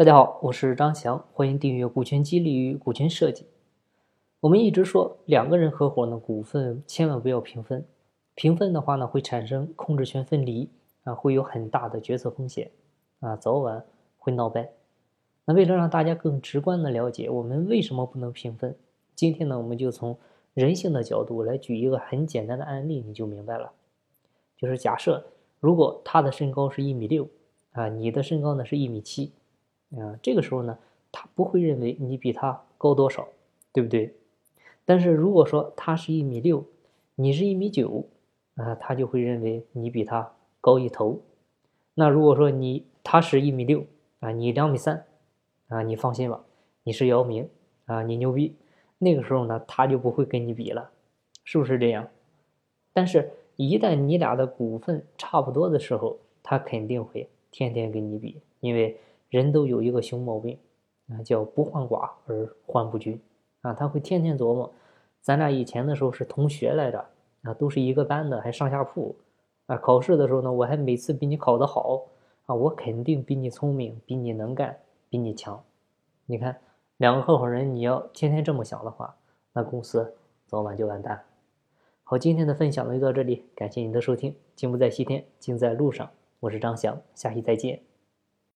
大家好，我是张翔，欢迎订阅《股权激励与股权设计》。我们一直说，两个人合伙呢，股份千万不要平分。平分的话呢，会产生控制权分离啊，会有很大的决策风险啊，早晚会闹掰。那为了让大家更直观的了解我们为什么不能平分，今天呢，我们就从人性的角度来举一个很简单的案例，你就明白了。就是假设，如果他的身高是一米六啊，你的身高呢是一米七啊，这个时候呢，他不会认为你比他高多少，对不对？但是如果说他是一米六，你是一米九。啊，他就会认为你比他高一头。那如果说你他是一米六啊，你两米三啊，你放心吧，你是姚明啊，你牛逼。那个时候呢，他就不会跟你比了，是不是这样？但是，一旦你俩的股份差不多的时候，他肯定会天天跟你比，因为人都有一个熊毛病啊，叫不患寡而患不均啊。他会天天琢磨，咱俩以前的时候是同学来着。啊，都是一个班的，还上下铺，啊，考试的时候呢，我还每次比你考得好，啊，我肯定比你聪明，比你能干，比你强。你看，两个合伙人，你要天天这么想的话，那公司早晚就完蛋。好，今天的分享呢就到这里，感谢您的收听。金不在西天，静在路上。我是张翔，下期再见。